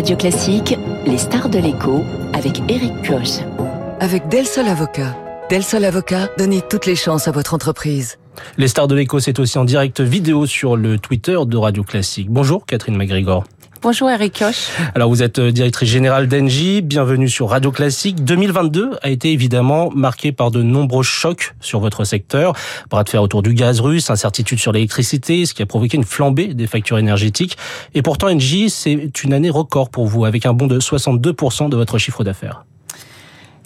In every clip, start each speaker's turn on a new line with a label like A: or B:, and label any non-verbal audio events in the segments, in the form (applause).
A: Radio Classique, les stars de l'écho avec Eric Koch.
B: Avec Del Sol Avocat. Del Sol Avocat, donnez toutes les chances à votre entreprise.
C: Les stars de l'écho, c'est aussi en direct vidéo sur le Twitter de Radio Classique. Bonjour Catherine McGregor.
D: Bonjour Eric Koch.
C: Alors vous êtes euh, directrice générale d'Engie, bienvenue sur Radio Classique. 2022 a été évidemment marqué par de nombreux chocs sur votre secteur. Bras de fer autour du gaz russe, incertitude sur l'électricité, ce qui a provoqué une flambée des factures énergétiques. Et pourtant Engie, c'est une année record pour vous, avec un bond de 62% de votre chiffre d'affaires.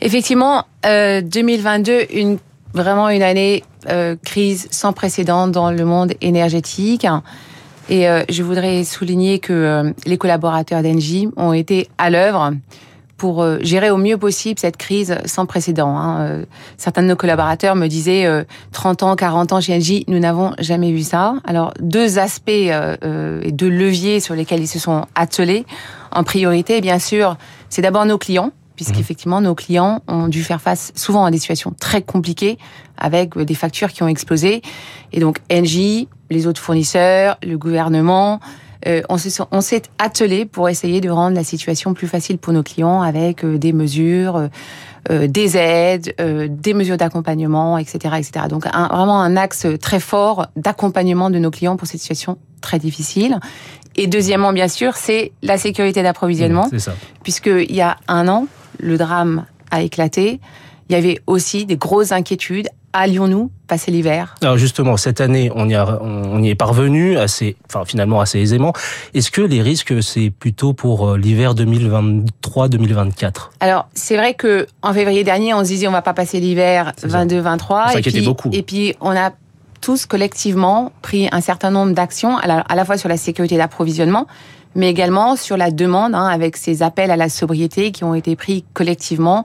D: Effectivement, euh, 2022, une, vraiment une année euh, crise sans précédent dans le monde énergétique. Et euh, je voudrais souligner que euh, les collaborateurs d'Engie ont été à l'œuvre pour euh, gérer au mieux possible cette crise sans précédent. Hein. Certains de nos collaborateurs me disaient 30 ans, 40 ans chez Engie, nous n'avons jamais vu ça. Alors deux aspects et deux leviers sur lesquels ils se sont attelés. En priorité, bien sûr, c'est d'abord nos clients puisqu'effectivement nos clients ont dû faire face souvent à des situations très compliquées avec des factures qui ont explosé. Et donc Engie, les autres fournisseurs, le gouvernement, euh, on s'est attelé pour essayer de rendre la situation plus facile pour nos clients avec euh, des mesures, euh, des aides, des mesures d'accompagnement, etc., etc. Donc un, vraiment un axe très fort d'accompagnement de nos clients pour cette situation très difficile. Et deuxièmement, bien sûr, c'est la sécurité d'approvisionnement,
C: mmh,
D: puisqu'il y a un an, le drame a éclaté. Il y avait aussi des grosses inquiétudes allions-nous passer l'hiver?
C: Alors justement, cette année, on y, on y est parvenu assez, enfin finalement assez aisément. Est-ce que les risques, c'est plutôt pour euh, l'hiver 2023-2024
D: Alors c'est vrai que en février dernier, on se disait on va pas passer l'hiver 22-23.
C: Et puis, beaucoup.
D: Et puis on a tous collectivement pris un certain nombre d'actions, à la fois sur la sécurité d'approvisionnement, mais également sur la demande, hein, avec ces appels à la sobriété qui ont été pris collectivement.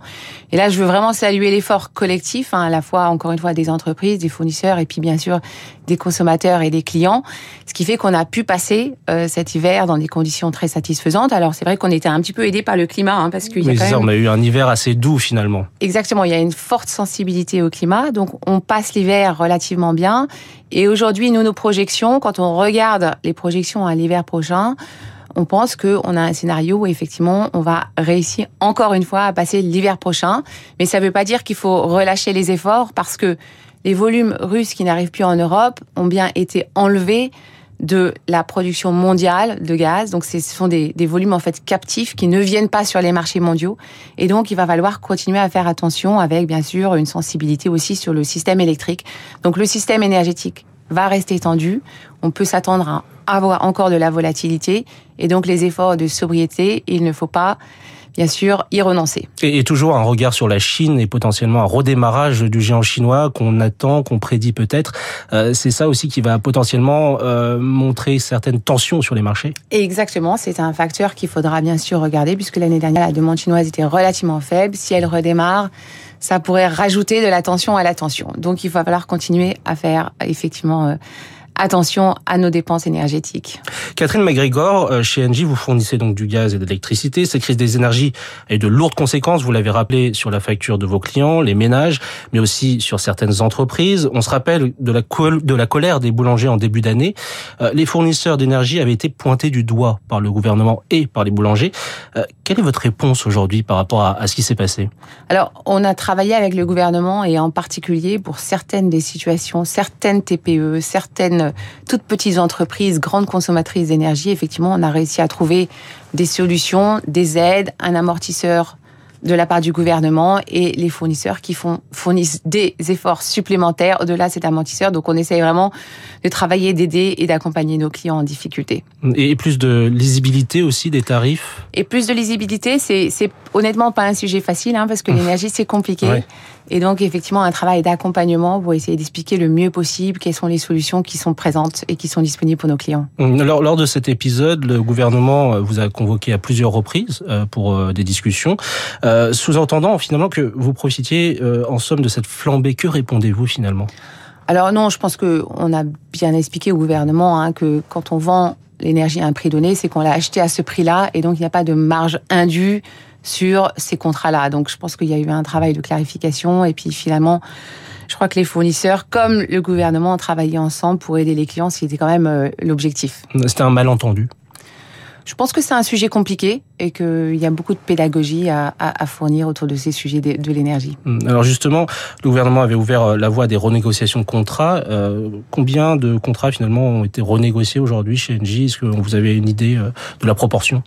D: Et là, je veux vraiment saluer l'effort collectif, hein, à la fois, encore une fois, des entreprises, des fournisseurs, et puis bien sûr des consommateurs et des clients, ce qui fait qu'on a pu passer euh, cet hiver dans des conditions très satisfaisantes. Alors c'est vrai qu'on était un petit peu aidé par le climat, hein, parce qu'il y a quand même...
C: on a eu un hiver assez doux finalement.
D: Exactement, il y a une forte sensibilité au climat, donc on passe l'hiver relativement bien. Et aujourd'hui, nous, nos projections, quand on regarde les projections à l'hiver prochain, on pense qu'on a un scénario où effectivement on va réussir encore une fois à passer l'hiver prochain. Mais ça ne veut pas dire qu'il faut relâcher les efforts parce que les volumes russes qui n'arrivent plus en Europe ont bien été enlevés de la production mondiale de gaz. Donc, ce sont des, volumes en fait captifs qui ne viennent pas sur les marchés mondiaux. Et donc, il va falloir continuer à faire attention avec, bien sûr, une sensibilité aussi sur le système électrique. Donc, le système énergétique va rester tendu. On peut s'attendre à avoir encore de la volatilité. Et donc, les efforts de sobriété, il ne faut pas bien sûr y renoncer.
C: Et, toujours un regard sur la Chine et potentiellement un redémarrage du géant chinois qu'on attend, qu'on prédit peut-être. Euh, c'est ça aussi qui va potentiellement euh, montrer certaines tensions sur les marchés.
D: Exactement, c'est un facteur qu'il faudra bien sûr regarder puisque l'année dernière la demande chinoise était relativement faible. Si elle redémarre, ça pourrait rajouter de la tension à la tension. Donc il va falloir continuer à faire effectivement euh, attention à nos dépenses énergétiques.
C: Catherine McGregor, euh, chez Engie, vous fournissez donc du gaz et de l'électricité. Cette crise des énergies a eu de lourdes conséquences, vous l'avez rappelé, sur la facture de vos clients, les ménages, mais aussi sur certaines entreprises. On se rappelle de la, de la colère des boulangers en début d'année. Euh, les fournisseurs d'énergie avaient été pointés du doigt par le gouvernement et par les boulangers. Euh, quelle est votre réponse aujourd'hui par rapport à, à ce qui s'est passé?
D: Alors, on a travaillé avec le gouvernement et en particulier pour certaines des situations, certaines TPE, certaines toutes petites entreprises, grandes consommatrices d'énergie, effectivement, on a réussi à trouver des solutions, des aides, un amortisseur de la part du gouvernement et les fournisseurs qui font, fournissent des efforts supplémentaires au-delà de cet amortisseur. Donc on essaye vraiment de travailler, d'aider et d'accompagner nos clients en difficulté.
C: Et plus de lisibilité aussi des tarifs?
D: Et plus de lisibilité, c'est honnêtement pas un sujet facile hein, parce que l'énergie c'est compliqué. Et donc, effectivement, un travail d'accompagnement pour essayer d'expliquer le mieux possible quelles sont les solutions qui sont présentes et qui sont disponibles pour nos clients.
C: Hum, lors, lors de cet épisode, le gouvernement euh, vous a convoqué à plusieurs reprises euh, pour euh, des discussions, sous-entendant finalement que vous profitiez en somme de cette flambée. Que répondez-vous finalement?
D: Alors non, je pense que on a bien expliqué au gouvernement hein, que quand on vend l'énergie à un prix donné, c'est qu'on l'a acheté à ce prix-là et donc il n'y a pas de marge indue sur ces contrats-là. Donc je pense qu'il y a eu un travail de clarification et puis finalement, je crois que les fournisseurs, comme le gouvernement, ont travaillé ensemble pour aider les clients, ce qui était quand même euh, l'objectif.
C: C'était un malentendu
D: Je pense que c'est un sujet compliqué et qu'il y a beaucoup de pédagogie à, à, fournir autour de ces sujets de, de l'énergie.
C: Hum, alors justement, le gouvernement avait ouvert euh, la voie des renégociations de contrats. Euh, combien de contrats finalement ont été renégociés aujourd'hui chez Engie? Est-ce que vous avez une idée de la proportion?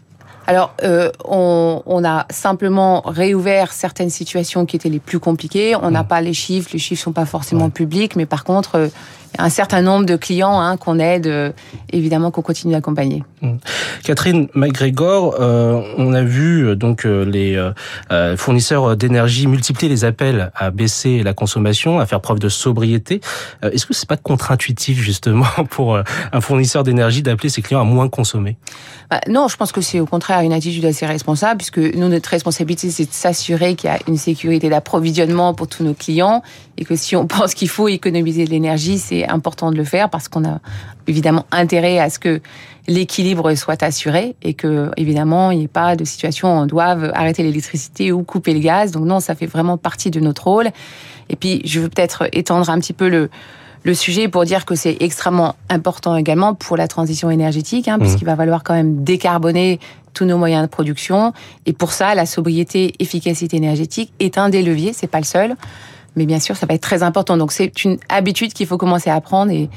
D: Alors, euh, on, on, a simplement réouvert certaines situations qui étaient les plus compliquées. On n'a mmh. pas les chiffres, les chiffres sont pas forcément publics, mais par contre, euh, un certain nombre de clients hein, qu'on aide, euh, évidemment qu'on continue d'accompagner.
C: Mmh. Catherine McGregor, euh, on a vu euh, donc les fournisseurs d'énergie multiplier les appels à baisser la consommation, à faire preuve de sobriété. Est-ce que c'est pas contre-intuitif justement (laughs) pour un fournisseur d'énergie d'appeler ses clients à moins consommer?
D: Bah, Non, je pense que c'est au contraire une attitude assez responsable, puisque nous notre responsabilité c'est de s'assurer qu'il y a une sécurité d'approvisionnement pour tous nos clients et que si on (laughs) pense qu'il faut économiser de l'énergie, c'est important de le faire parce qu'on a évidemment intérêt à ce que l'équilibre soit assuré et que évidemment il n'y ait pas de situation où on doive arrêter l'électricité ou couper le gaz. Donc non, ça fait vraiment partie de notre rôle. Et puis je veux peut-être étendre un petit peu le le sujet pour dire que c'est extrêmement important également pour la transition énergétique, hein, puisqu'il mmh. va falloir quand même décarboner tous nos moyens de production. Et pour ça, la sobriété, efficacité énergétique est un des leviers, c'est pas le seul. Mais bien sûr, ça va être très important. Donc c'est une habitude qu'il faut commencer à apprendre et,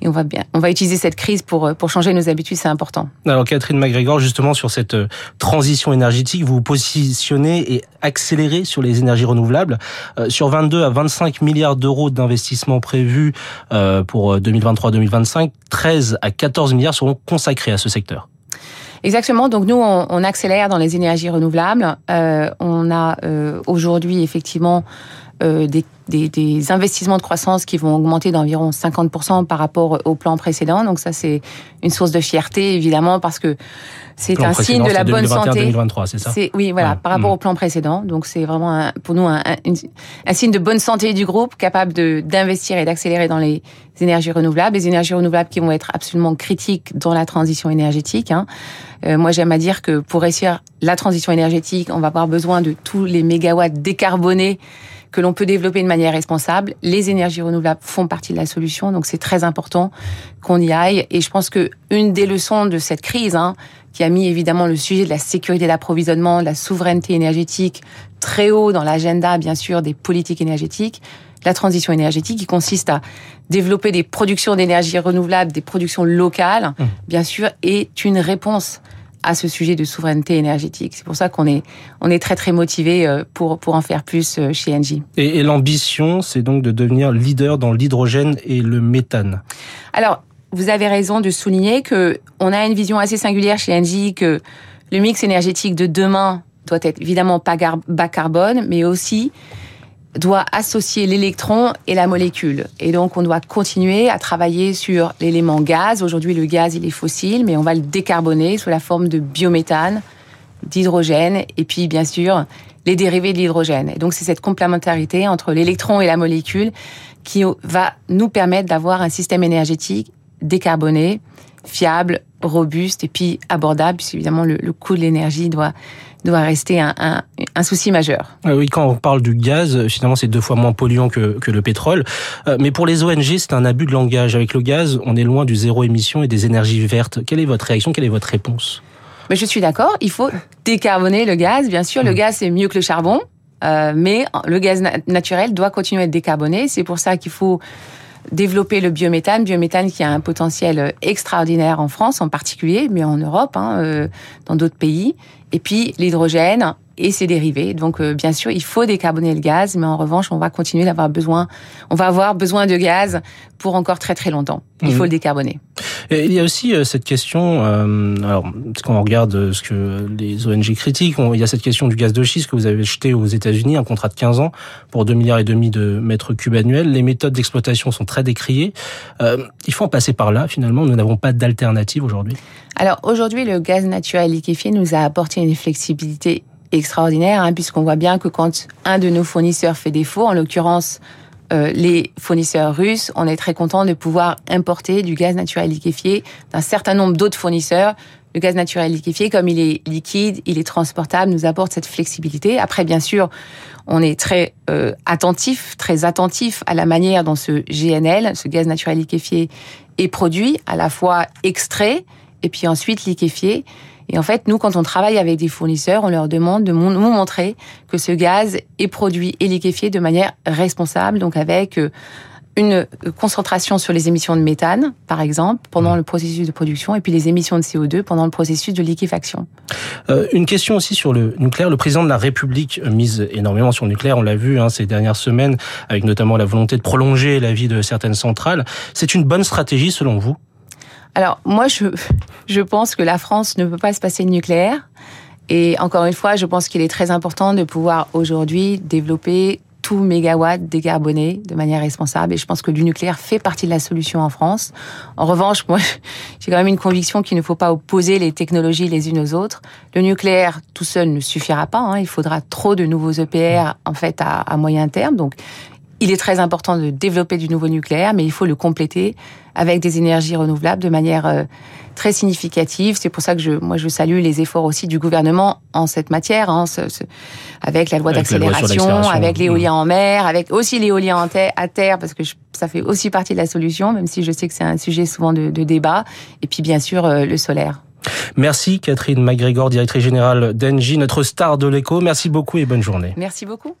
D: et, on va bien, on va utiliser cette crise pour pour changer nos habitudes, c'est important.
C: Alors Catherine McGregor, justement sur cette euh, transition énergétique, vous vous positionnez et accélérez sur les énergies renouvelables. Euh, sur 22 à 25 milliards d'euros d'investissement prévus euh, pour 2023-2025, 13 à 14 milliards seront consacrés à ce secteur.
D: Exactement. Donc nous, on, on, accélère dans les énergies renouvelables. Euh, on a euh, aujourd'hui effectivement euh, des, des, des, investissements de croissance qui vont augmenter d'environ 50% par rapport au plan précédent. Donc ça, c'est une source de fierté, évidemment, parce que c'est un signe de la bonne santé.
C: 2023, c'est ça?
D: Oui, voilà, par rapport mmh. au plan précédent. Donc c'est vraiment un, pour nous un, un, signe de bonne santé du groupe, capable d'investir et d'accélérer dans les énergies renouvelables, les énergies renouvelables qui vont être absolument critiques dans la transition énergétique. Hein. Euh, moi, j'aime à dire que pour réussir la transition énergétique, on va avoir besoin de tous les mégawatts décarbonés que l'on peut développer de manière responsable. Les énergies renouvelables font partie de la solution, donc c'est très important qu'on y aille. Et je pense que une des leçons de cette crise, hein, qui a mis évidemment le sujet de la sécurité d'approvisionnement, de la souveraineté énergétique très haut dans l'agenda, bien sûr, des politiques énergétiques, la transition énergétique qui consiste à développer des productions d'énergie renouvelables, des productions locales, mmh. bien sûr, est une réponse à ce sujet de souveraineté énergétique. C'est pour ça qu'on est, on est très très motivé euh, pour, pour en faire plus euh, chez Engie.
C: Et, et l'ambition, c'est donc de devenir leader dans l'hydrogène et le méthane.
D: Alors, vous avez raison de souligner que on a une vision assez singulière chez Engie que le mix énergétique de demain doit être évidemment pas bas carbone, mais aussi doit associer l'électron et la molécule. Et donc, on doit continuer à travailler sur l'élément gaz. Aujourd'hui, le gaz, il est fossile, mais on va le décarboner sous la forme de biométhane, d'hydrogène, et puis, bien sûr, les dérivés de l'hydrogène. Et donc, c'est cette complémentarité entre l'électron et la molécule qui va nous permettre d'avoir un système énergétique décarboné, fiable, robuste et puis abordable, puisque évidemment le, le coût de l'énergie doit doit rester un, un, un, souci majeur.
C: Ah oui, quand on parle du gaz, finalement, c'est deux fois moins polluant que, que le pétrole. Euh, mais pour les ONG, c'est un abus de langage. Avec le gaz, on est loin du zéro émission et des énergies vertes. Quelle est votre réaction? Quelle est votre réponse?
D: Mais Je suis d'accord. Il faut décarboner le gaz. Bien sûr, le mmh. gaz, c'est mieux que le charbon. Euh, mais le gaz naturel doit continuer à être décarboné. C'est pour ça qu'il faut développer le biométhane, biométhane qui a un potentiel extraordinaire en France en particulier, mais en Europe, hein, euh, dans d'autres pays. Et puis l'hydrogène et ses dérivés. Donc euh, bien sûr, il faut décarboner le gaz, mais en revanche, on va continuer d'avoir besoin, on va avoir besoin de gaz pour encore très très longtemps. Il mmh. faut le décarboner.
C: Et il y a aussi euh, cette question, euh, alors quand on regarde ce que les ONG critiquent, il y a cette question du gaz de schiste que vous avez jeté aux États-Unis, un contrat de 15 ans pour 2 milliards et demi de mètres cubes annuels. Les méthodes d'exploitation sont très décriées. Il faut en passer par là. Finalement, nous n'avons pas d'alternative aujourd'hui.
D: Alors aujourd'hui, le gaz naturel liquéfié nous a apporté une flexibilité extraordinaire, hein, puisqu'on voit bien que quand un de nos fournisseurs fait défaut, en l'occurrence euh, les fournisseurs russes, on est très content de pouvoir importer du gaz naturel liquéfié d'un certain nombre d'autres fournisseurs. Le gaz naturel liquéfié, comme il est liquide, il est transportable, nous apporte cette flexibilité. Après, bien sûr, on est très euh, attentif, très attentif à la manière dont ce GNL, ce gaz naturel liquéfié, est produit, à la fois extrait et puis ensuite liquéfié. Et en fait, nous, quand on travaille avec des fournisseurs, on leur demande de nous montrer que ce gaz est produit et liquéfié de manière responsable, donc avec euh, une concentration sur les émissions de méthane, par exemple, pendant le processus de production, et puis les émissions de CO2 pendant le processus de liquéfaction.
C: Euh, une question aussi sur le nucléaire. Le président de la République mise énormément sur le nucléaire, on l'a vu hein, ces dernières semaines, avec notamment la volonté de prolonger la vie de certaines centrales. C'est une bonne stratégie selon vous?
D: Alors moi, je, je pense que la France ne peut pas se passer de nucléaire. Et encore une fois, je pense qu'il est très important de pouvoir aujourd'hui développer tout mégawatt décarboné de manière responsable. Et je pense que le nucléaire fait partie de la solution en France. En revanche, moi, (laughs) j'ai quand même une conviction qu'il ne faut pas opposer les technologies les unes aux autres. Le nucléaire tout seul ne suffira pas. Hein. Il faudra trop de nouveaux EPR en fait à, à moyen terme. Donc, il est très important de développer du nouveau nucléaire, mais il faut le compléter avec des énergies renouvelables de manière euh, très significative. C'est pour ça que je, moi, je salue les efforts aussi du gouvernement en cette matière, hein, avec la loi d'accélération, avec l'éolien en mer, avec aussi l'éolien à terre, parce que ça fait aussi partie de la solution, même si je sais que c'est un sujet souvent de, débat. Et puis, bien sûr, euh, le solaire.
C: Merci Catherine MacGregor, directrice générale d'Engie, notre star de l'écho. Merci beaucoup et bonne journée.
D: Merci beaucoup.